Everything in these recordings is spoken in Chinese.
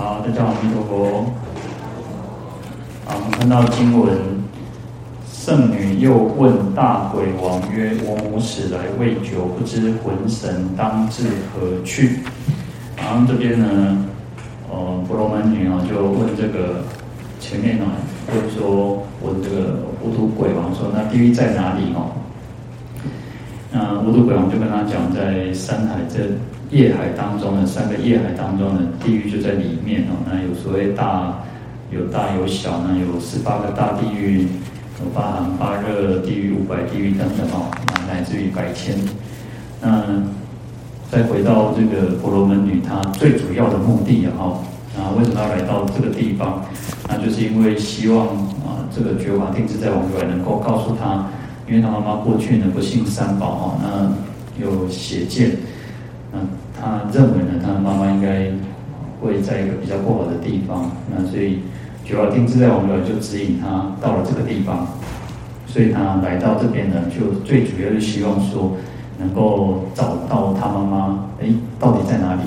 好，大家好，阿弥陀佛。好，我们看到经文，圣女又问大鬼王曰：“我母死来未久，不知魂神当至何去？”然后这边呢，呃，婆罗门女啊，就问这个前面呢，问说问这个糊涂鬼王说：“那地狱在哪里？”哦，那无土鬼王就跟他讲，在三海这。夜海当中的三个夜海当中的地狱就在里面哦，那有所谓大有大有小，那有十八个大地狱，有八寒八热地狱、五百地狱等等哦，那乃至于百千。那再回到这个婆罗门女，她最主要的目的哈，啊，为什么要来到这个地方？那就是因为希望啊，这个觉华定制在王如来能够告诉她，因为他妈妈过去呢不信三宝哈，那有邪见。那他认为呢，他妈妈应该会在一个比较不好的地方，那所以觉华定自在我们就指引他到了这个地方，所以他来到这边呢，就最主要是希望说能够找到他妈妈，哎，到底在哪里？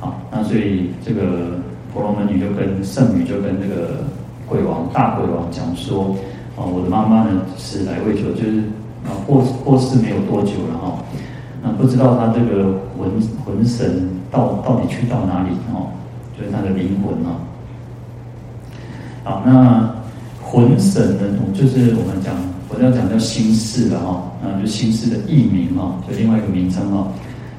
好，那所以这个婆罗门女就跟圣女就跟这个鬼王大鬼王讲说，啊，我的妈妈呢是来未久，就是啊过过世没有多久了哈。那不知道他这个魂魂神到到底去到哪里哦？就是他的灵魂哦。好，那魂神呢，就是我们讲，我要讲叫心事了哈。啊，就心事的译名哦，就另外一个名称哦。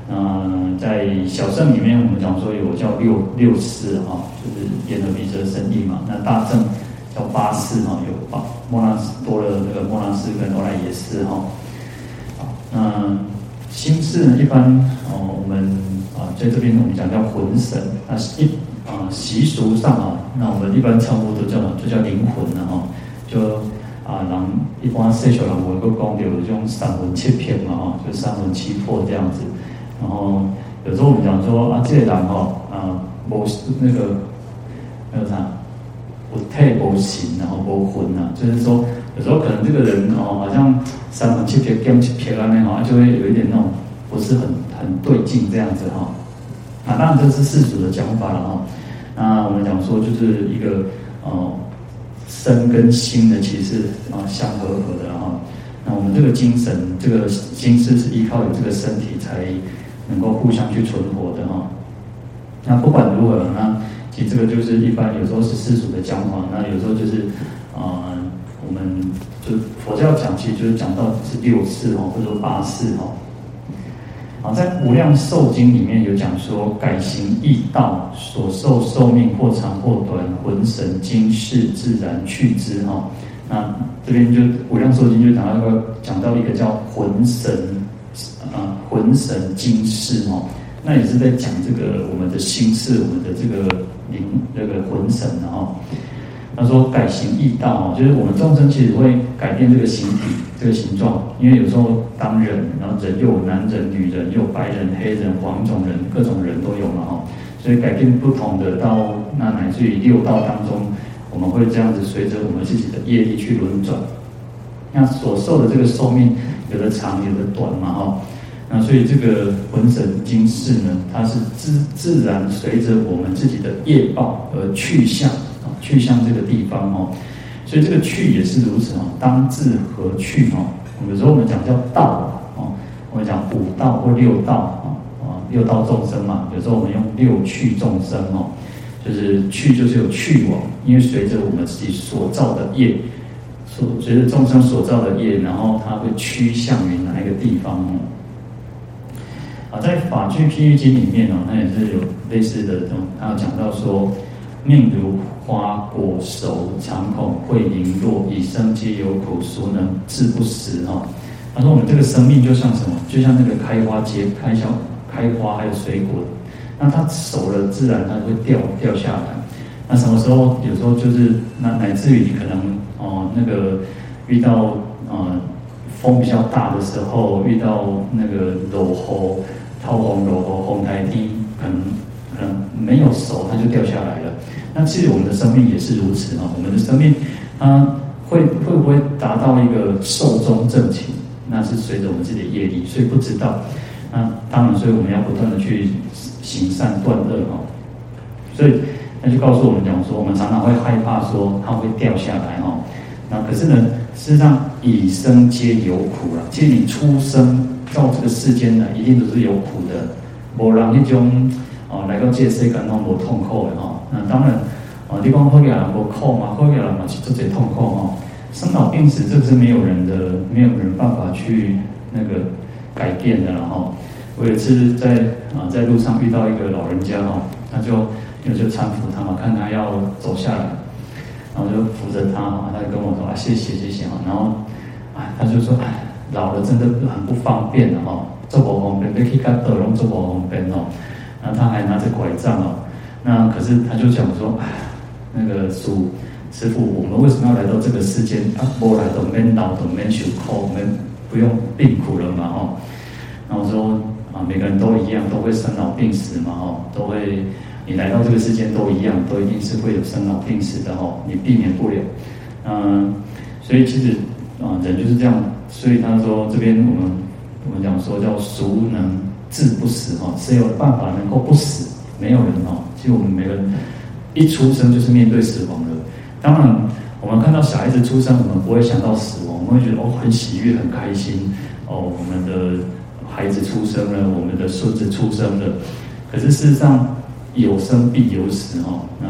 嗯，在小乘里面，我们讲说有叫六六识哈，就是眼耳鼻舌身意嘛。那大乘叫八识哈，有八莫纳斯多了那个莫纳斯跟阿赖耶识哈。好，那。心识呢，一般哦，我们啊，在这边我们讲叫魂神，那一啊习俗上啊，那我们一般称呼都叫就叫灵魂了哈，就啊，人一般世俗人会个讲有这种三魂七魄嘛哈，就三魂七魄这样子。然后有时候我们讲说啊，这个人哈啊，某那个那个啥，不太无形，然后无魂呐，就是说。有时候可能这个人哦，好像三魂七魄兼七魄啊，那种就会有一点那种不是很很对劲这样子哈。啊，当然这是世俗的讲法了哈。那我们讲说就是一个哦，身跟心呢其实啊相合合的哈。那我们这个精神，这个心思是依靠有这个身体才能够互相去存活的哈。那不管如何，那其实这个就是一般有时候是世俗的讲法，那有时候就是啊。我们就佛教讲，其实就是讲到是六识哈，或者说八识哈。啊，在《无量寿经》里面有讲说，改行易道，所受寿命或长或短，魂神经世自然去之哈。那这边就《无量寿经》就讲到一个讲到一个叫魂神啊，魂神经世哈。那也是在讲这个我们的心识，我们的这个灵，那个魂神哈。他说：“改行易道哦，就是我们众生其实会改变这个形体、这个形状，因为有时候当人，然后人又有男人、女人，有白人、黑人、黄种人，各种人都有嘛哈，所以改变不同的道那乃至于六道当中，我们会这样子随着我们自己的业力去轮转。那所受的这个寿命，有的长，有的短嘛哈。那所以这个魂神精识呢，它是自自然随着我们自己的业报而去向啊。”去向这个地方哦，所以这个去也是如此哦。当至何去哦？有时候我们讲叫道哦，我们讲五道或六道啊啊，六道众生嘛。有时候我们用六趣众生哦，就是去就是有去往，因为随着我们自己所造的业，所随着众生所造的业，然后它会趋向于哪一个地方哦？啊，在法句譬喻经里面哦，它也是有类似的这种，它有讲到说。命如花果熟，常恐会零落，以生皆有苦，孰能自不食？哈，他说我们这个生命就像什么？就像那个开花结开销开花还有水果，那它熟了，自然它会掉掉下来。那什么时候？有时候就是那乃至于你可能哦、那个遇到呃风比较大的时候，遇到那个落雨、透风、落雨、风台低，可能可能没有熟，它就掉下来了。那其实我们的生命也是如此啊，我们的生命，它会会不会达到一个寿终正寝？那是随着我们自己的业力，所以不知道。那当然，所以我们要不断的去行善断恶哈。所以那就告诉我们讲说，我们常常会害怕说它会掉下来哈。那可是呢，事实上以生皆有苦了。其实你出生到这个世间呢，一定都是有苦的。无人那种哦，来到这个世间拢无痛苦的哈。那当然哦，你讲好个人无苦嘛，好个人嘛是做这痛苦哈。生老病死，这个是没有人的，没有人办法去那个改变的了哈。我有一次在啊在路上遇到一个老人家哈，他就我就搀扶他嘛，看他要走下来，然后就扶着他嘛，他就跟我说啊谢谢谢谢哈，然后啊他就说哎老了真的很不方便的哈，走不方便，你可以看耳聋走不方便哦，那他还拿着拐杖哦，那可是他就讲说那个师师傅，我们为什么要来到这个世间啊？不来都免老都免受苦，我们不用病苦了嘛哈，然后我说。啊，每个人都一样，都会生老病死嘛，哦，都会，你来到这个世间都一样，都一定是会有生老病死的，哦，你避免不了。嗯，所以其实啊，人就是这样，所以他说这边我们我们讲说叫孰能致不死，哈，谁有办法能够不死？没有人哦。其实我们每个人一出生就是面对死亡的。当然，我们看到小孩子出生，我们不会想到死亡，我们会觉得哦，很喜悦，很开心，哦，我们的。孩子出生了，我们的孙子出生了，可是事实上有生必有死哈，那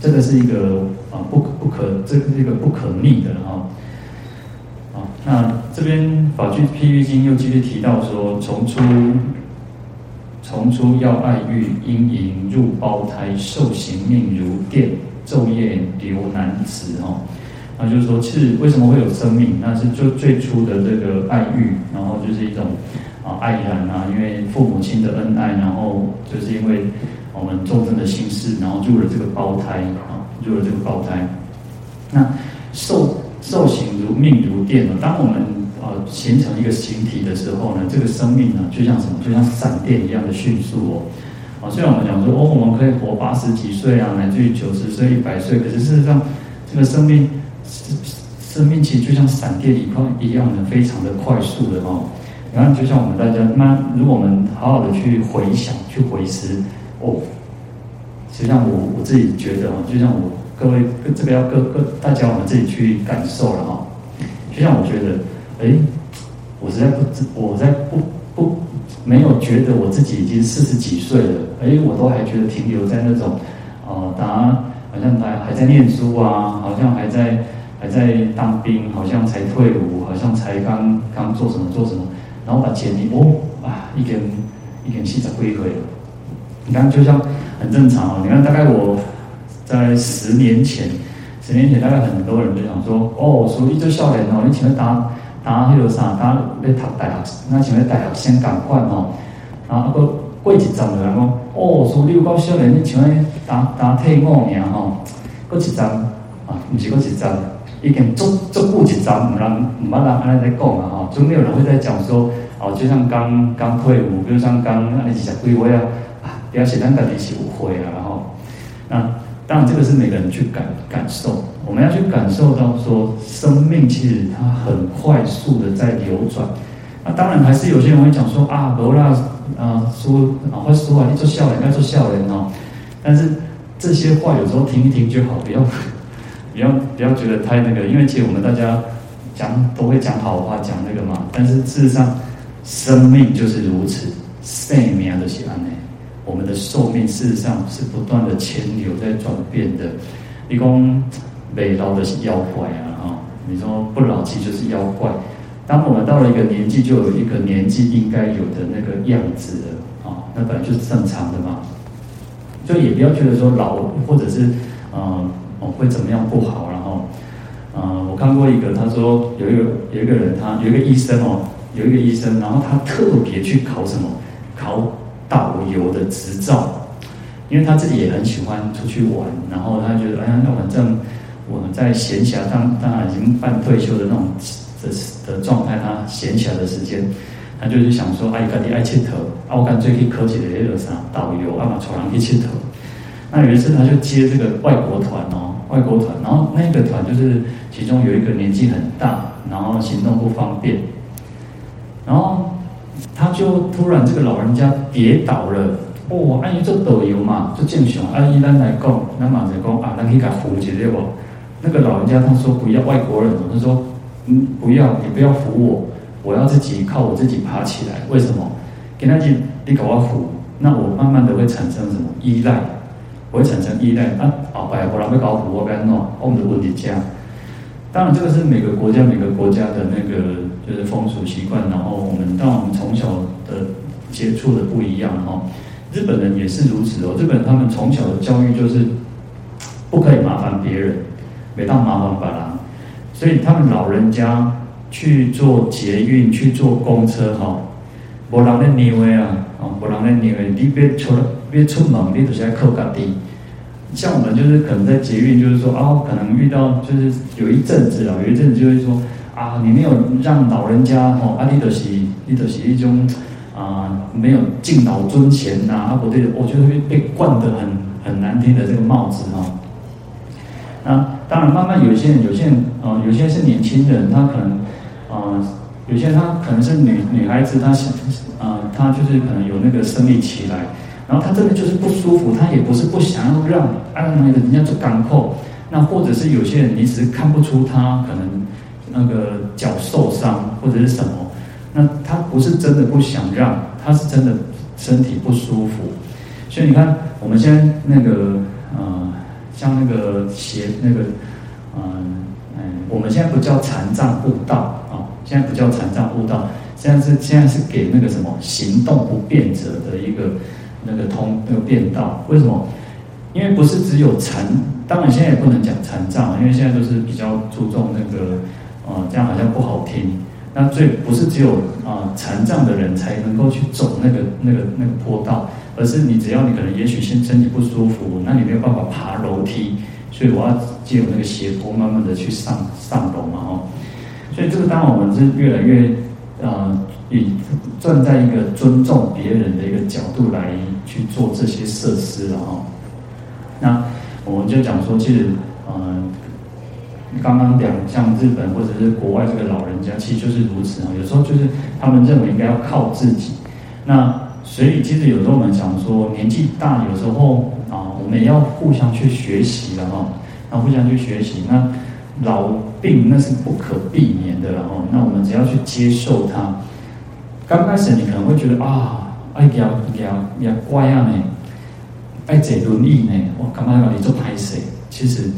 这个是一个啊不不可，这个是一个不可逆的哈。啊，那这边法句譬喻经又继续提到说，从出从出要爱欲，因淫入胞胎，受刑命如电，昼夜流难辞哈。那就是说，是为什么会有生命？那是就最初的这个爱欲，然后就是一种啊爱染啊，因为父母亲的恩爱，然后就是因为我们众生的心事，然后入了这个胞胎啊，入了这个胞胎。那受受刑如命如电啊，当我们呃形成一个形体的时候呢，这个生命呢，就像什么？就像闪电一样的迅速哦。啊，虽然我们讲说哦，我们可以活八十几岁啊，乃至于九十岁、一百岁，可是事实上，这个生命。生命其实就像闪电一块一样的，非常的快速的哦。然后就像我们大家，那如果我们好好的去回想、去回思，哦，实际上我我自己觉得哦，就像我各位这个要各各大家我们自己去感受了哈。就像我觉得，哎，我实在不我在不不没有觉得我自己已经四十几岁了，哎，我都还觉得停留在那种，哦、呃，当然好像还还在念书啊，好像还在。还在当兵，好像才退伍，好像才刚刚做什么做什么，然后把钱一哦啊，一根一根细仔归回。你看，就像很正常哦。你看，大概我在十年前，十年前大概很多人就想说，哦，所以这少年哦，你请问打打那个啥，打要读大学，那请问大学先赶快哦，然后过过一阵子人讲，哦，属于有够少年，你请问打打退伍年吼，过一阵啊，不是过一阵。已经足足够紧张，唔让唔让人安尼在讲啊！哈，就没有人会在讲说，哦，就像刚刚退伍，就像刚那二十几岁啊，啊，表示咱家己是有会啊，然后，那当然这个是每个人去感感受，我们要去感受到说，生命其实它很快速的在流转。那当然还是有些人会讲说啊，罗拉啊说啊会说啊，你做笑脸，要做笑脸哦。但是这些话有时候听一听就好，不要。不要不要觉得太那个，因为其实我们大家讲都会讲好话，讲那个嘛。但是事实上，生命就是如此，生命的是安内。我们的寿命事实上是不断的迁流在转变的。你讲美老的是妖怪啊，哈！你说不老其实就是妖怪。当我们到了一个年纪，就有一个年纪应该有的那个样子了啊，那本来就是正常的嘛。就也不要觉得说老或者是嗯。哦，会怎么样不好？然后，呃，我看过一个，他说有一个有一个人，他有一个医生哦，有一个医生，然后他特别去考什么？考导游的执照，因为他自己也很喜欢出去玩，然后他觉得，哎呀，那反正我们在闲暇当当然已经半退休的那种的的状态，他闲暇的时间，他就是想说，哎，赶紧爱切头，啊，我干脆去科技的那个啥导游，啊嘛，带人去切头。那有一次他就接这个外国团哦。外国团，然后那个团就是其中有一个年纪很大，然后行动不方便，然后他就突然这个老人家跌倒了，哦，阿姨做导游嘛，做正常。阿姨咱来讲，咱马上讲啊，咱可以给他扶起来不？那个老人家他说不要外国人，他说嗯不要，你不要扶我，我要自己靠我自己爬起来。为什么？给他讲，你给我扶，那我慢慢的会产生什么依赖？我会产生依赖啊！哦，白不然被搞扶我该弄，我们的问题这样。当然，这个是每个国家每个国家的那个就是风俗习惯，然后我们当我们从小的接触的不一样哈。日本人也是如此哦，日本他们从小的教育就是不可以麻烦别人，每当麻烦把啦，所以他们老人家去坐捷运去坐公车哈，无人咧让的啊，啊，无人咧让的，你别出别出门，你都是要靠家己。像我们就是可能在捷运，就是说啊，可能遇到就是有一阵子啊，有一阵子就会说啊，你没有让老人家哦，啊，你就是你就是一种啊，没有敬老尊贤呐，啊不对，我觉得会被冠得很很难听的这个帽子哈。那当然，慢慢有些人，有些人啊，有些是年轻人，他可能啊，有些他可能是女女孩子，她想啊，她就是可能有那个生理期来。然后她这边就是不舒服，她也不是不想要让按那个人家做港口，那或者是有些人你只是看不出他可能那个脚受伤或者是什么，那他不是真的不想让，他是真的身体不舒服。所以你看我们现在那个呃，像那个鞋那个嗯嗯，我们现在不叫残障步道啊，现在不叫残障步道，现在是现在是给那个什么行动不便者的一个。那个通那个便道，为什么？因为不是只有残，当然现在也不能讲残障，因为现在都是比较注重那个，啊，这样好像不好听。那最不是只有啊、残障的人才能够去走那个那个那个坡道，而是你只要你可能也许先身体不舒服，那你没有办法爬楼梯，所以我要借由那个斜坡慢慢的去上上楼嘛，哦。所以这个当然我们是越来越啊。呃以站在一个尊重别人的一个角度来去做这些设施了哈。那我们就讲说，其实，嗯，刚刚讲像日本或者是国外这个老人家，其实就是如此啊。有时候就是他们认为应该要靠自己。那所以其实有时候我们想说，年纪大有时候啊，我们也要互相去学习的哈。那互相去学习，那老病那是不可避免的，然后那我们只要去接受它。刚开始你可能会觉得啊，哎呀呀呀乖啊呢，爱坐轮椅呢，我干嘛要你做歹势？其实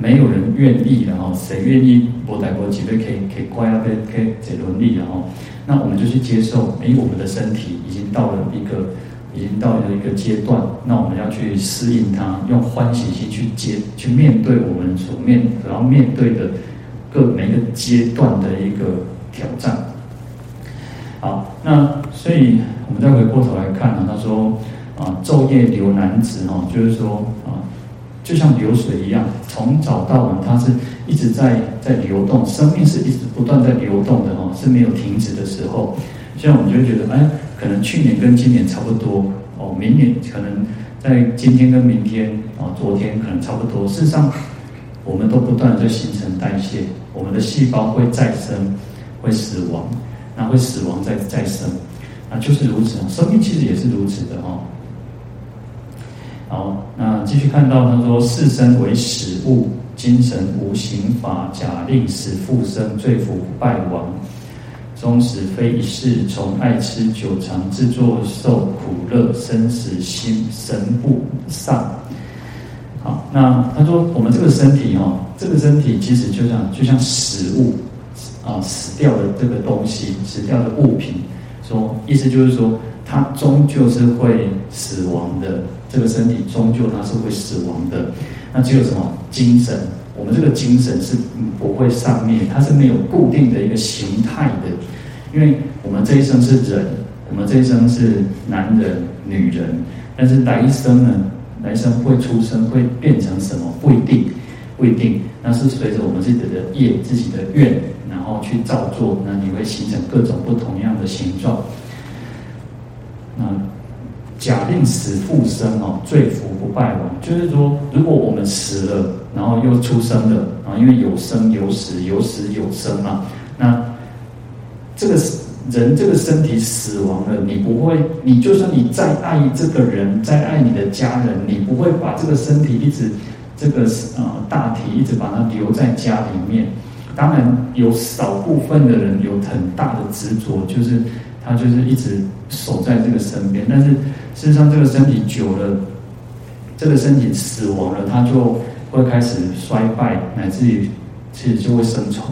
没有人愿意的哈，谁愿意无代无志的可以可以乖啊，可以可以坐轮椅的哈？那我们就去接受，哎，我们的身体已经到了一个，已经到了一个阶段，那我们要去适应它，用欢喜心去接去面对我们所面然后面对的各每一个阶段的一个挑战。好，那所以我们再回过头来看呢，他说啊，昼夜流男子哦，就是说啊，就像流水一样，从早到晚，它是一直在在流动，生命是一直不断在流动的哦，是没有停止的时候。现在我们就觉得，哎，可能去年跟今年差不多哦，明年可能在今天跟明天啊，昨天可能差不多。事实上，我们都不断的在新陈代谢，我们的细胞会再生，会死亡。那会死亡再再生，那就是如此。生命其实也是如此的哦。好，那继续看到他说：“世身为始物，精神无形法，假令使复生，罪福败亡。终始非一世，从爱吃久长，自作受苦乐，生死心神不丧。”好，那他说我们这个身体哦，这个身体其实就像就像食物。啊，死掉的这个东西，死掉的物品，说意思就是说，它终究是会死亡的。这个身体终究它是会死亡的。那只有什么精神？我们这个精神是不会丧灭，它是没有固定的一个形态的。因为我们这一生是人，我们这一生是男人、女人，但是来生呢？来生会出生，会变成什么？不一定，不一定。那是随着我们自己的业、自己的愿。然后去造作，那你会形成各种不同样的形状。假令死复生哦，罪福不败亡，就是说，如果我们死了，然后又出生了啊，因为有生有死，有死有生嘛。那这个人这个身体死亡了，你不会，你就算你再爱这个人，再爱你的家人，你不会把这个身体一直这个呃大体一直把它留在家里面。当然有少部分的人有很大的执着，就是他就是一直守在这个身边，但是事实上这个身体久了，这个身体死亡了，他就会开始衰败，乃至于其实就会生虫。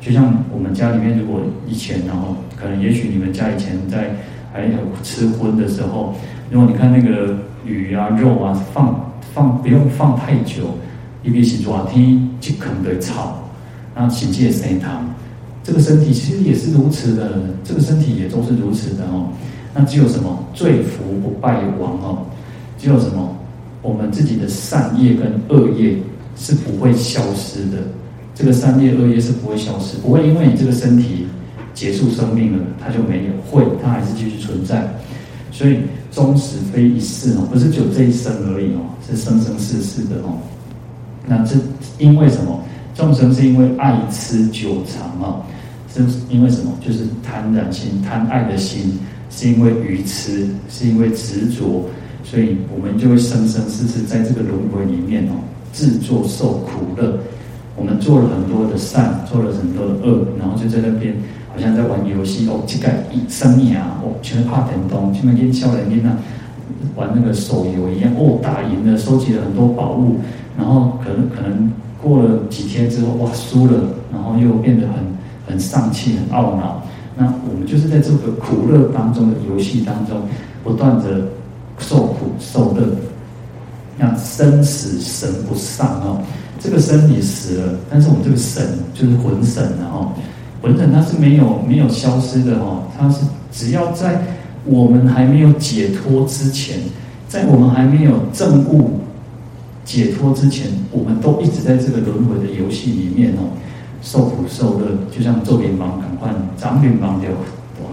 就像我们家里面，如果以前，然后可能也许你们家以前在还有吃荤的时候，如果你看那个鱼啊、肉啊，放放不用放太久，因为是热天就可能会臭，那请记得生汤。这个身体其实也是如此的，这个身体也都是如此的哦。那只有什么罪福不败亡哦？只有什么我们自己的善业跟恶业是不会消失的。这个善业恶业是不会消失，不会因为你这个身体结束生命了，它就没有，会，它还是继续存在。所以终始非一世哦，不是只有这一生而已哦，是生生世世的哦。那这因为什么？众生是因为爱吃久长啊，是因为什么？就是贪染心、贪爱的心，是因为愚痴，是因为执着，所以我们就会生生世世在这个轮回里面哦，自作受苦乐。我们做了很多的善，做了很多的恶，然后就在那边好像在玩游戏哦，这个一生命啊，哦，全怕点东，全部跟少年人啊玩那个手游一样哦，打赢了，收集了很多宝物，然后可能可能过了几天之后，哇，输了，然后又变得很很丧气、很懊恼。那我们就是在这个苦乐当中的游戏当中，不断的受苦受乐，那生死神不丧哦。这个身体死了，但是我们这个神就是魂神的哈，魂神它是没有没有消失的哦，它是只要在我们还没有解脱之前，在我们还没有证悟解脱之前，我们都一直在这个轮回的游戏里面哦，受苦受乐，就像做乒乓赶快长乒乓的哇，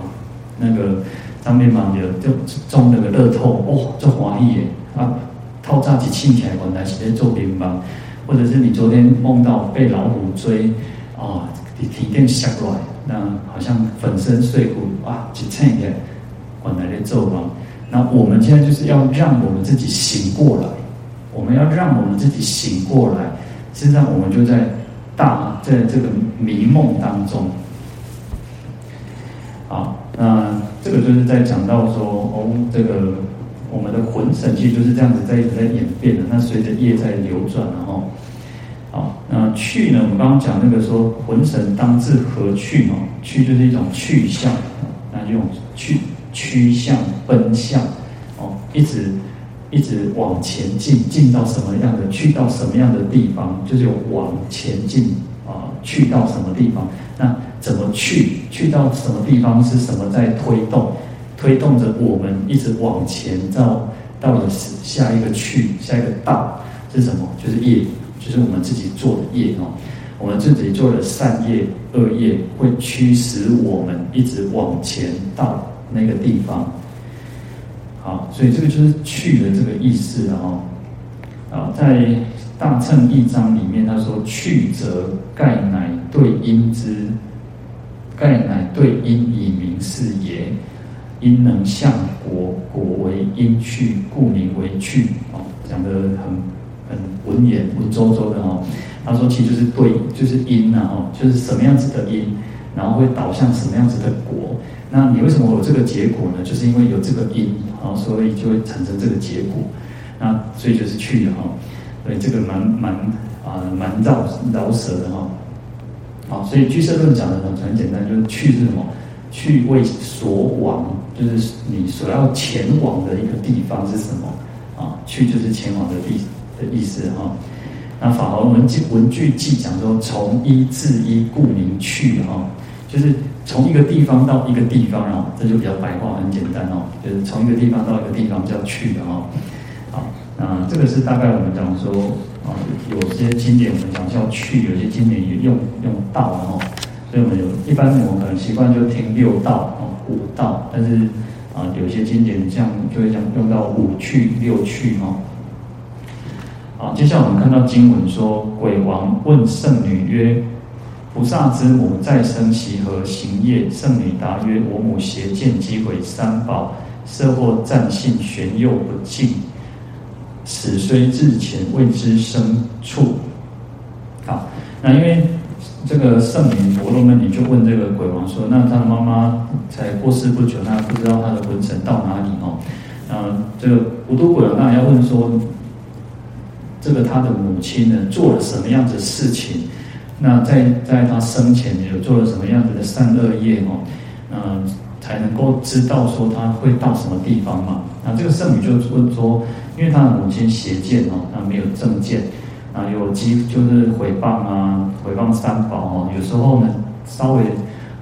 那个长乒乓的就中那个乐透哦，做华裔耶啊，透早起醒起来原来是在做乒乓。或者是你昨天梦到被老虎追，啊，你体电下来，那好像粉身碎骨啊，去蹭一点，本来的咒嘛。那我们现在就是要让我们自己醒过来，我们要让我们自己醒过来。实际上，我们就在大在这个迷梦当中。好，那这个就是在讲到说，哦，这个。我们的魂神其实就是这样子在一直在演变的，那随着业在流转，然后，好，那去呢？我们刚刚讲那个说魂神当自何去哦？去就是一种去向，那这种去趋向奔向哦，一直一直往前进，进到什么样的？去到什么样的地方？就是往前进啊，去到什么地方？那怎么去？去到什么地方？是什么在推动？推动着我们一直往前，到到了下一个去，下一个到是什么？就是业，就是我们自己做的业哦。我们自己做的善业、恶业，会驱使我们一直往前到那个地方。啊，所以这个就是去的这个意思了哦。啊，在大乘义章里面，他说：“去则盖乃对因之，盖乃对因以明是也。”因能向果，果为因去，故名为去。哦，讲得很很文言文绉绉的哦。他说，其实就是对，就是因呐，哦，就是什么样子的因，然后会导向什么样子的果。那你为什么有这个结果呢？就是因为有这个因，哦，所以就会产生这个结果。那所以就是去的哈。所以这个蛮蛮啊蛮绕绕舌的哈。好，所以居舍论讲的很很简单，就是去是什么？去为所往。就是你所要前往的一个地方是什么啊？去就是前往的地的意思哈。那法华文记文具记讲说，从一至一，故名去哈。就是从一个地方到一个地方啊，这就比较白话，很简单哦。就是从一个地方到一个地方叫去的哈。好，那这个是大概我们讲说啊，有些经典我们讲叫去，有些经典也用用到哈。所以我们有一般我们可能习惯就听六道哦。五道，但是啊，有些经典这样就会讲用到五去六去哈。好，接下来我们看到经文说，鬼王问圣女曰：“菩萨之母再生其何行业，圣女答曰：我母邪见讥毁三宝，色或暂信玄幼不敬，此虽至前未知生处。好，那因为这个圣女婆罗门女就问这个鬼王说：那他的妈妈才过世不久，那不知道他的魂神到哪里哦？嗯，这个无毒鬼王当然要问说，这个他的母亲呢做了什么样子的事情？那在在他生前有做了什么样子的善恶业哦？嗯，才能够知道说他会到什么地方嘛？那这个圣女就问说，因为他的母亲邪见哦，他没有正见，啊，有讥就是毁谤啊，毁谤三宝哦，有时候呢稍微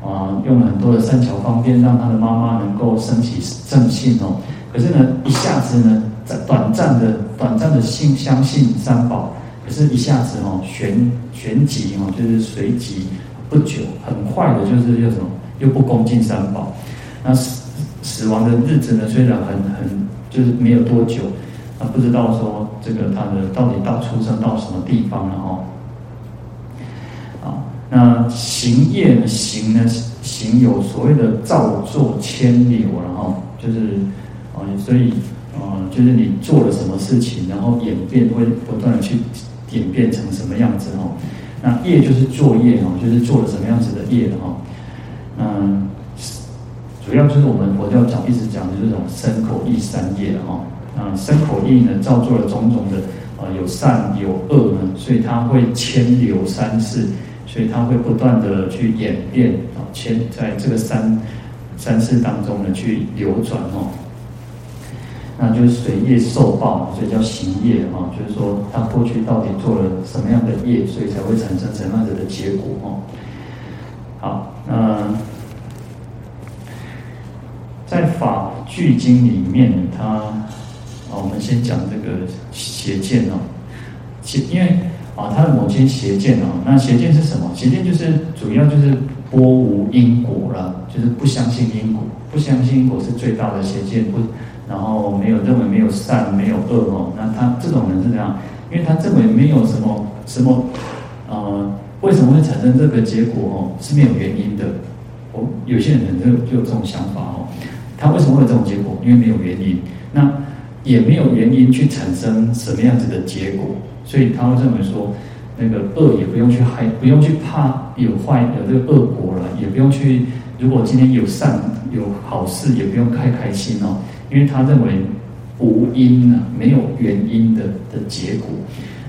啊用了很多的善巧方便，让他的妈妈能够升起正信哦。可是呢，一下子呢，在短暂的、短暂的信相信三宝，可是一下子哦，旋旋即哦，就是随即不久，很快的，就是又什么，又不恭敬三宝。那死死亡的日子呢，虽然很很，就是没有多久，那，不知道说这个他的到底到出生到什么地方了哦。啊，那行业呢，行呢，行有所谓的造作牵流，然后就是。啊，所以，啊，就是你做了什么事情，然后演变会不断的去演变成什么样子哦。那业就是作业哦，就是做了什么样子的业哈。嗯，主要就是我们佛教讲一直讲的这种身口意三业哈。啊，身口意呢，造作了种种的啊，有善有恶呢，所以它会牵流三世，所以它会不断的去演变啊，牵在这个三三世当中呢去流转哦。那就是水业受报，所以叫行业哈，就是说他过去到底做了什么样的业，所以才会产生什么样子的结果哈。好，那在法句经里面，他啊，我们先讲这个邪见哦，邪因为啊，他的母亲邪见哦，那邪见是什么？邪见就是主要就是拨无因果了，就是不相信因果，不相信因果是最大的邪见不。然后没有认为没有善没有恶哦，那他这种人是这样，因为他认为没有什么什么，呃，为什么会产生这个结果哦？是没有原因的。哦，有些人就就有这种想法哦，他为什么会有这种结果？因为没有原因，那也没有原因去产生什么样子的结果，所以他会认为说，那个恶也不用去害，不用去怕有坏的这个恶果了，也不用去，如果今天有善有好事，也不用太开心哦。因为他认为无因啊，没有原因的的结果。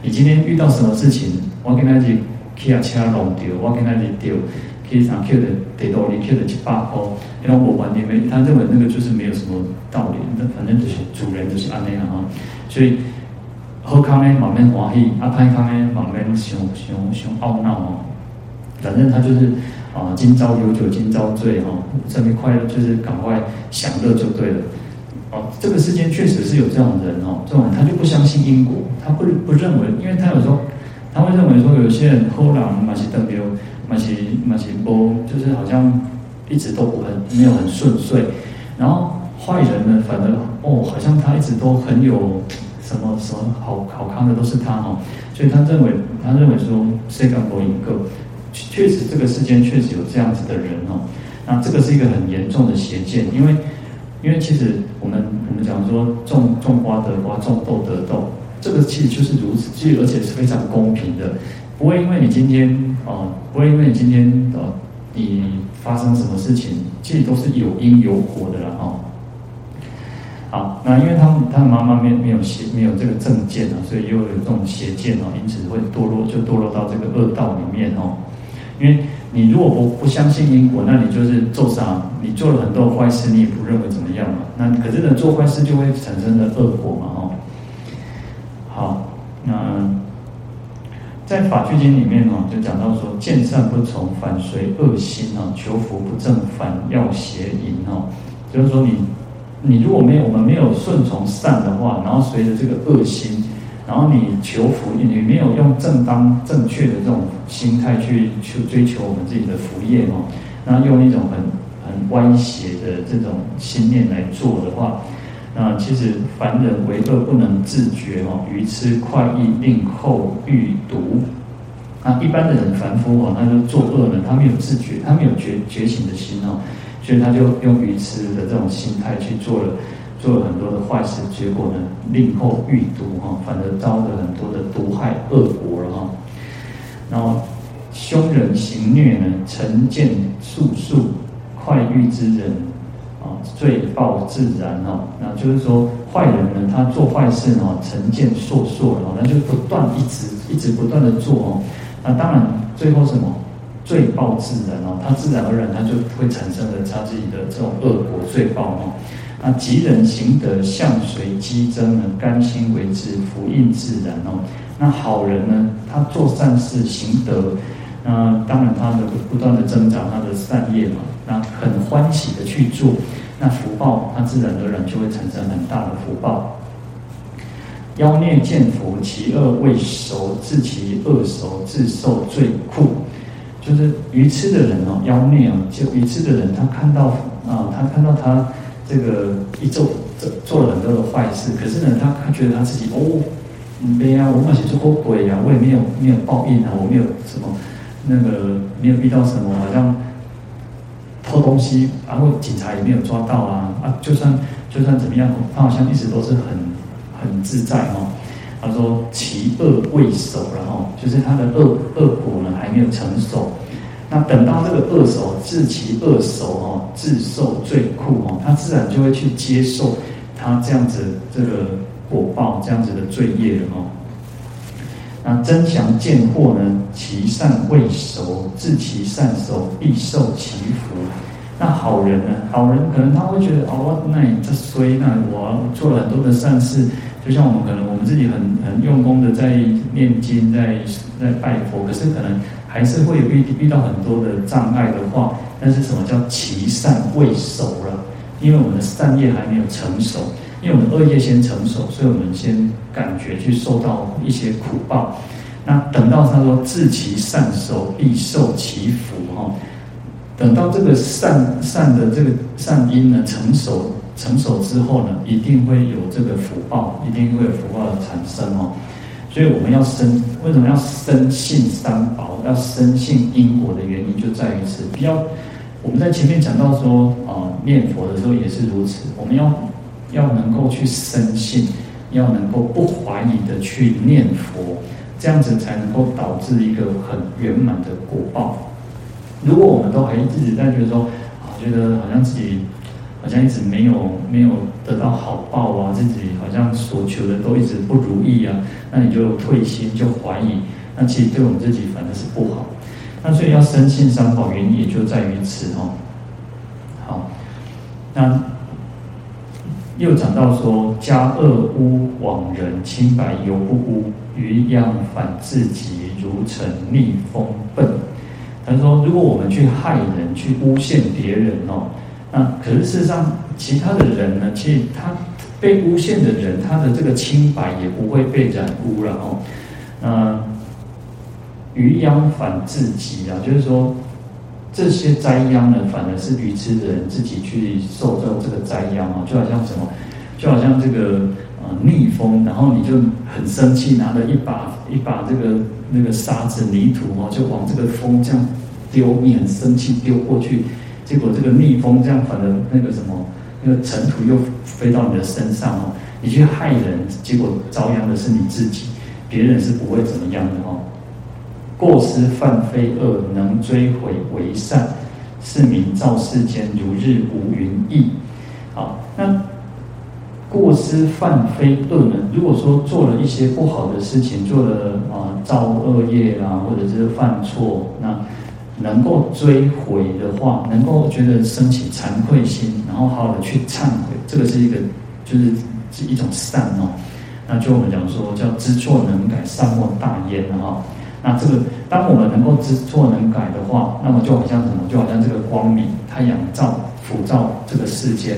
你今天遇到什么事情，我跟他去骑下车弄掉，我跟他去丢，骑上骑的得到你骑的一百块，然后我完全没，他认为那个就是没有什么道理，那反正就是主人就是安那样啊。所以好康呢，满面欢喜；阿歹康呢，满面想想想懊恼哦。反正他就是啊，今朝有酒今朝醉哈，这么快乐就是赶快享乐就对了。哦，这个世间确实是有这种人哦，这种人他就不相信因果，他不不认为，因为他有时候他会认为说，有些人后来马西登流，马西马西波，就是好像一直都不很没有很顺遂，然后坏人呢，反而哦，好像他一直都很有什么什么好好康的都是他哦，所以他认为他认为说，谁敢博一个，确实这个世间确实有这样子的人哦，那这个是一个很严重的邪见，因为。因为其实我们我们讲说种种瓜得瓜，种豆得豆，这个其实就是如此，其实而且是非常公平的，不会因为你今天啊，不会因为你今天啊，你发生什么事情，其实都是有因有果的啦哦。好，那因为他们他的妈妈没没有邪没有这个正见啊，所以又有这种邪见哦，因此会堕落就堕落到这个恶道里面哦，因为。你如果不不相信因果，那你就是做啥？你做了很多坏事，你也不认为怎么样嘛？那可是呢，做坏事就会产生的恶果嘛？哦，好，那在法句经里面哦，就讲到说，见善不从，反随恶心哦；求福不正，反要邪淫哦。就是说你，你你如果没有我们没有顺从善的话，然后随着这个恶心。然后你求福，你没有用正当正确的这种心态去去追求我们自己的福业哦，那用一种很很歪斜的这种心念来做的话，那其实凡人为恶不能自觉哦，愚痴快意令后欲毒。那一般的人凡夫哦，他就作恶呢，他没有自觉，他没有觉觉醒的心哦，所以他就用愚痴的这种心态去做了，做了很多的坏事，结果呢，令后欲毒哈，反而招了很多的毒害恶果了哈。然后凶人行虐呢，成见速速，快欲之人啊，罪报自然哈。那就是说，坏人呢，他做坏事呢，成见速速了，那就不断一直一直不断的做哦。那当然，最后什么罪报自然哦，他自然而然他就会产生了他自己的这种恶果罪报哦。那吉人行德，相随机增呢，甘心为之，福应自然哦。那好人呢，他做善事行德，那当然他的不断的增长他的善业嘛，那很欢喜的去做，那福报他自然而然就会产生很大的福报。妖孽见福，其恶未熟，自其恶熟，自受罪苦。就是愚痴的人哦，妖孽哦，就愚痴的人，他看到啊，他看到他这个一做做做了很多的坏事，可是呢，他他觉得他自己哦。没啊，我嘛是做过鬼啊，我也没有没有报应啊，我没有什么那个没有遇到什么，好像偷东西，然后警察也没有抓到啊啊，就算就算怎么样，他好像一直都是很很自在哦。他说其恶未熟，然后就是他的恶恶果呢还没有成熟，那等到这个恶手，自其恶手哦，自受罪苦哦，他自然就会去接受他这样子这个。果报这样子的罪业了哦。那增祥见祸呢？其善未熟，自其善熟，必受其福。那好人呢？好人可能他会觉得哦，那你这衰，那我做了很多的善事，就像我们可能我们自己很很用功的在念经，在在拜佛，可是可能还是会有遇遇到很多的障碍的话，但是什么叫其善未熟了？因为我们的善业还没有成熟。因为我们恶业先成熟，所以我们先感觉去受到一些苦报。那等到他说自其善熟，必受其福哈。等到这个善善的这个善因呢成熟成熟之后呢，一定会有这个福报，一定会有福报的产生哦。所以我们要深，为什么要深信三宝，要深信因果的原因就在于此。不要我们在前面讲到说啊，念佛的时候也是如此，我们要。要能够去深信，要能够不怀疑的去念佛，这样子才能够导致一个很圆满的果报。如果我们都还一直在觉得说，啊，觉得好像自己好像一直没有没有得到好报啊，自己好像所求的都一直不如意啊，那你就退心，就怀疑，那其实对我们自己反而是不好。那所以要深信三宝，原因也就在于此哦。好，那。又讲到说，加恶污枉人，清白犹不污，于殃反自己，如成逆风笨。他说，如果我们去害人，去诬陷别人哦，那可是事实上，其他的人呢，其实他被诬陷的人，他的这个清白也不会被染污了哦。那余殃反自己啊，就是说。这些灾殃呢，反而是愚痴的人自己去受到这个灾殃啊，就好像什么，就好像这个呃逆风，然后你就很生气，拿着一把一把这个那个沙子泥土哦，就往这个风这样丢，你很生气丢过去，结果这个逆风这样反而那个什么那个尘土又飞到你的身上哦，你去害人，结果遭殃的是你自己，别人是不会怎么样的哦。过失犯非恶，能追悔为善，是名造世间如日无云意。好，那过失犯非恶呢？如果说做了一些不好的事情，做了啊造恶业啊，或者是犯错，那能够追悔的话，能够觉得升起惭愧心，然后好好的去忏悔，这个是一个就是是一种善哦。那就我们讲说叫知错能改，善莫大焉哈。那这个，当我们能够知错能改的话，那么就好像什么？就好像这个光明，太阳照普照这个世间，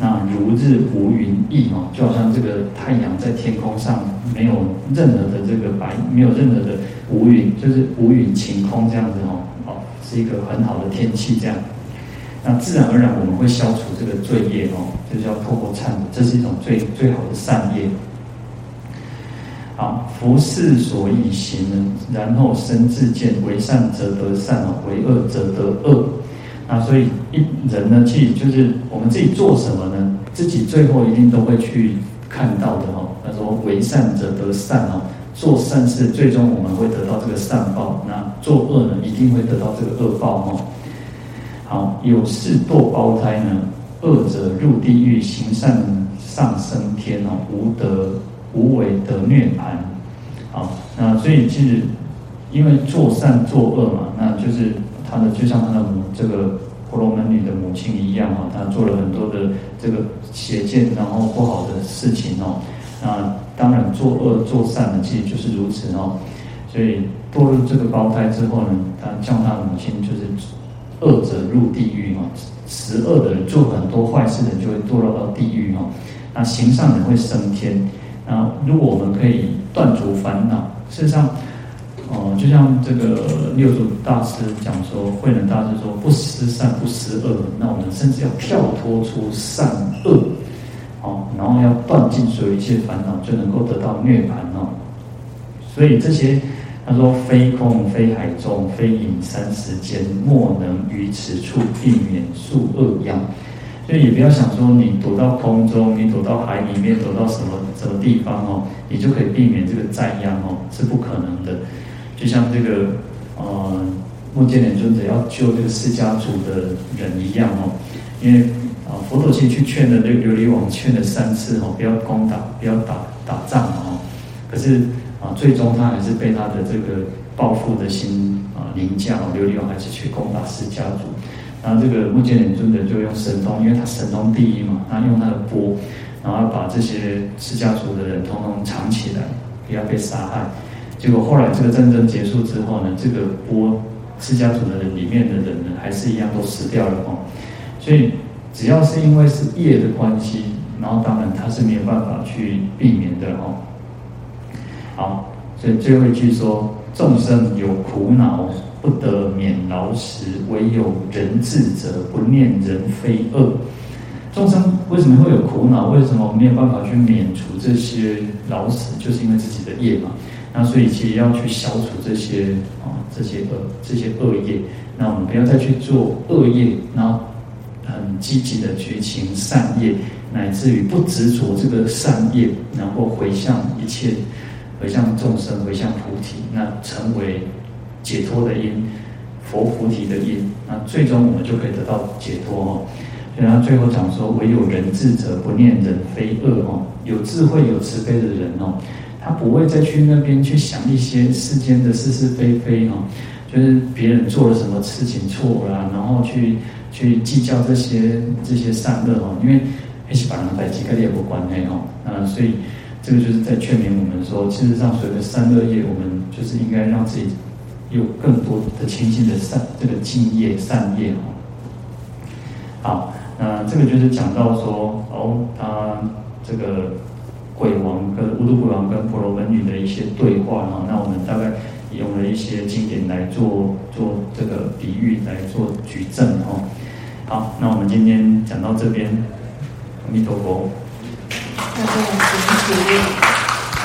那如日无云意哦，就好像这个太阳在天空上没有任何的这个白，没有任何的无云，就是无云晴空这样子，哦，是一个很好的天气这样。那自然而然我们会消除这个罪业哦，就是要透过忏悔，这是一种最最好的善业。好，福事所以行呢，然后身自见，为善则得善哦，为恶则得恶。那所以一人呢，其实就是我们自己做什么呢？自己最后一定都会去看到的哦。他说为善则得善哦，做善事最终我们会得到这个善报。那做恶呢，一定会得到这个恶报哦。好，有事堕胞胎呢，恶者入地狱，行善上升天哦，无得。无为得涅槃，好，那所以其实因为做善做恶嘛，那就是他的就像他的母这个婆罗门女的母亲一样啊，他做了很多的这个邪见，然后不好的事情哦。那当然做恶做善的其实就是如此哦。所以堕入这个胞胎之后呢，他叫他母亲就是恶者入地狱嘛，十恶的人做很多坏事的人就会堕落到地狱哦。那行善人会升天。那如果我们可以断除烦恼，事实上，哦、就像这个六祖大师讲说，慧能大师说，不思善，不思恶，那我们甚至要跳脱出善恶，哦，然后要断尽所有一切烦恼，就能够得到涅槃哦。所以这些，他说，非空非海中，非隐三世间，莫能于此处避免数恶殃。所以也不要想说你躲到空中，你躲到海里面，躲到什么什么地方哦，你就可以避免这个灾殃哦，是不可能的。就像这个呃，目犍连尊者要救这个释迦族的人一样哦，因为啊、佛陀其实去劝了这个琉璃王，劝了三次哦，不要攻打，不要打打仗哦。可是啊、最终他还是被他的这个报复的心啊凌驾哦，琉璃王还是去攻打释迦族。然后这个目犍连尊者就用神通，因为他神通第一嘛，他用他的钵，然后把这些释迦族的人统统藏起来，不要被杀害。结果后来这个战争结束之后呢，这个钵释迦族的人里面的人呢，还是一样都死掉了哦。所以只要是因为是业的关系，然后当然他是没有办法去避免的哦。好，所以最后一句说：众生有苦恼。不得免劳时，唯有人自责，不念人非恶。众生为什么会有苦恼？为什么没有办法去免除这些劳死？就是因为自己的业嘛。那所以其实要去消除这些啊这些恶这些恶业。那我们不要再去做恶业，然后很积极的去行善业，乃至于不执着这个善业，然后回向一切，回向众生，回向菩提，那成为。解脱的因，佛菩提的因，那最终我们就可以得到解脱哦。所以他最后讲说，唯有人智者，不念人非恶哦。有智慧、有慈悲的人哦，他不会再去那边去想一些世间的是是非非哦，就是别人做了什么事情错了，然后去去计较这些这些善恶哦，因为一起把人带几个也不关系哦。啊，所以这个就是在劝勉我们说，事实上，所谓的善恶业，我们就是应该让自己。有更多的清净的善，这个净业善业哦。好，那这个就是讲到说，哦，他这个鬼王跟无毒鬼王跟婆罗门女的一些对话哈。那我们大概用了一些经典来做做这个比喻，来做举证哦。好，那我们今天讲到这边，阿弥陀佛。谢谢。